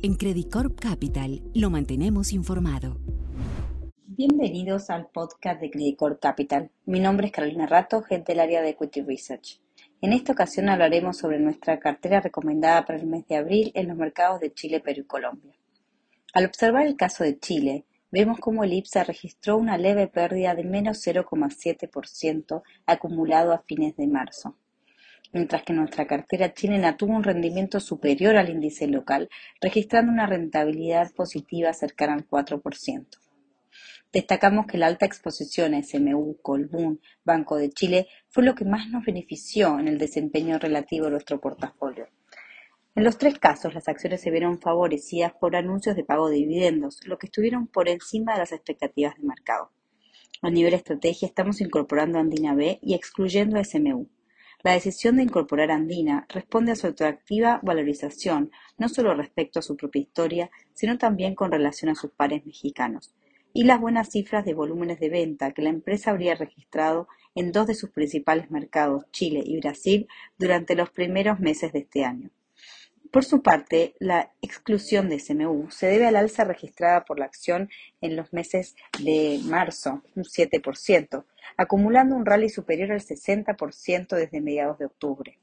En Credit Corp Capital lo mantenemos informado. Bienvenidos al podcast de Credit Corp Capital. Mi nombre es Carolina Rato, gente del área de Equity Research. En esta ocasión hablaremos sobre nuestra cartera recomendada para el mes de abril en los mercados de Chile, Perú y Colombia. Al observar el caso de Chile, vemos cómo el IPSA registró una leve pérdida de menos 0,7% acumulado a fines de marzo mientras que nuestra cartera chilena tuvo un rendimiento superior al índice local, registrando una rentabilidad positiva cercana al 4%. Destacamos que la alta exposición a SMU, Colbún, Banco de Chile fue lo que más nos benefició en el desempeño relativo a nuestro portafolio. En los tres casos, las acciones se vieron favorecidas por anuncios de pago de dividendos, lo que estuvieron por encima de las expectativas de mercado. A nivel estrategia, estamos incorporando Andina B y excluyendo a SMU. La decisión de incorporar Andina responde a su atractiva valorización, no solo respecto a su propia historia, sino también con relación a sus pares mexicanos, y las buenas cifras de volúmenes de venta que la empresa habría registrado en dos de sus principales mercados, Chile y Brasil, durante los primeros meses de este año. Por su parte, la exclusión de SMU se debe al alza registrada por la acción en los meses de marzo, un 7%, acumulando un rally superior al 60% desde mediados de octubre.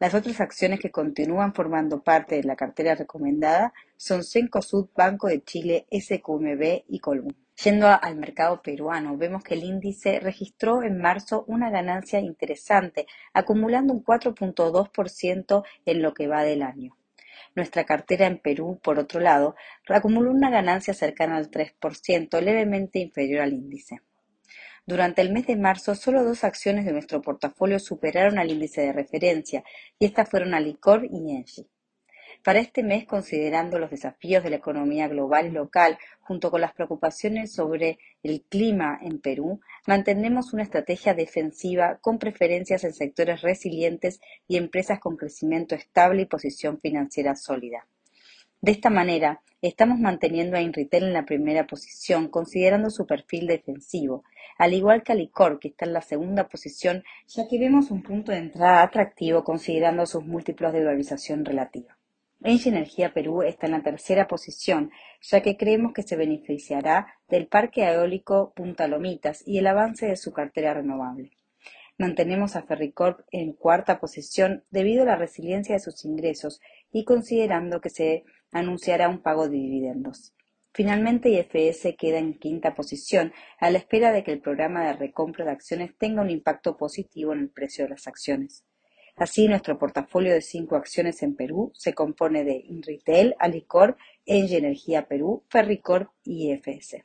Las otras acciones que continúan formando parte de la cartera recomendada son Cencosud, Banco de Chile, SQMB y Colbún. Yendo al mercado peruano, vemos que el índice registró en marzo una ganancia interesante, acumulando un 4.2% en lo que va del año. Nuestra cartera en Perú, por otro lado, acumuló una ganancia cercana al 3%, levemente inferior al índice. Durante el mes de marzo, solo dos acciones de nuestro portafolio superaron al índice de referencia, y estas fueron Alicor y Engie. Para este mes, considerando los desafíos de la economía global y local, junto con las preocupaciones sobre el clima en Perú, mantenemos una estrategia defensiva con preferencias en sectores resilientes y empresas con crecimiento estable y posición financiera sólida. De esta manera, estamos manteniendo a Inritel en la primera posición, considerando su perfil defensivo, al igual que Alicor, que está en la segunda posición, ya que vemos un punto de entrada atractivo considerando sus múltiplos de valorización relativa. Engie Energía Perú está en la tercera posición, ya que creemos que se beneficiará del parque eólico Punta Lomitas y el avance de su cartera renovable. Mantenemos a Ferricorp en cuarta posición debido a la resiliencia de sus ingresos y considerando que se anunciará un pago de dividendos. Finalmente, IFS queda en quinta posición, a la espera de que el programa de recompra de acciones tenga un impacto positivo en el precio de las acciones. Así, nuestro portafolio de cinco acciones en Perú se compone de Inritel, Alicor, Engie Energía Perú, Ferricorp y IFS.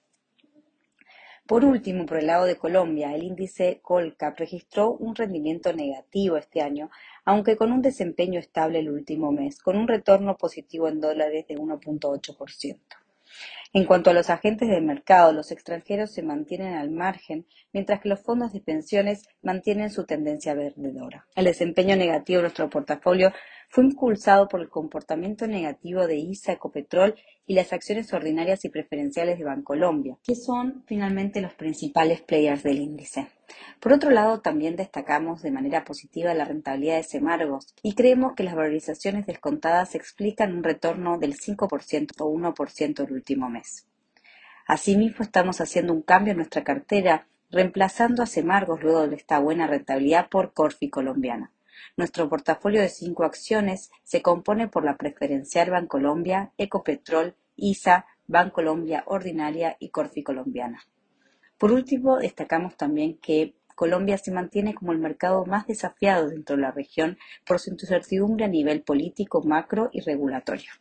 Por último, por el lado de Colombia, el índice Colcap registró un rendimiento negativo este año, aunque con un desempeño estable el último mes, con un retorno positivo en dólares de 1.8%. En cuanto a los agentes de mercado, los extranjeros se mantienen al margen, mientras que los fondos de pensiones mantienen su tendencia vendedora. El desempeño negativo de nuestro portafolio fue impulsado por el comportamiento negativo de ISA Ecopetrol y las acciones ordinarias y preferenciales de Bancolombia, que son finalmente los principales players del índice. Por otro lado, también destacamos de manera positiva la rentabilidad de Semargos y creemos que las valorizaciones descontadas explican un retorno del 5% o 1% el último mes. Asimismo, estamos haciendo un cambio en nuestra cartera, reemplazando a Semargos luego de esta buena rentabilidad por Corfi colombiana. Nuestro portafolio de cinco acciones se compone por la preferencial Bancolombia, Ecopetrol, ISA, Bancolombia Ordinaria y Corfi Colombiana. Por último, destacamos también que Colombia se mantiene como el mercado más desafiado dentro de la región por su incertidumbre a nivel político, macro y regulatorio.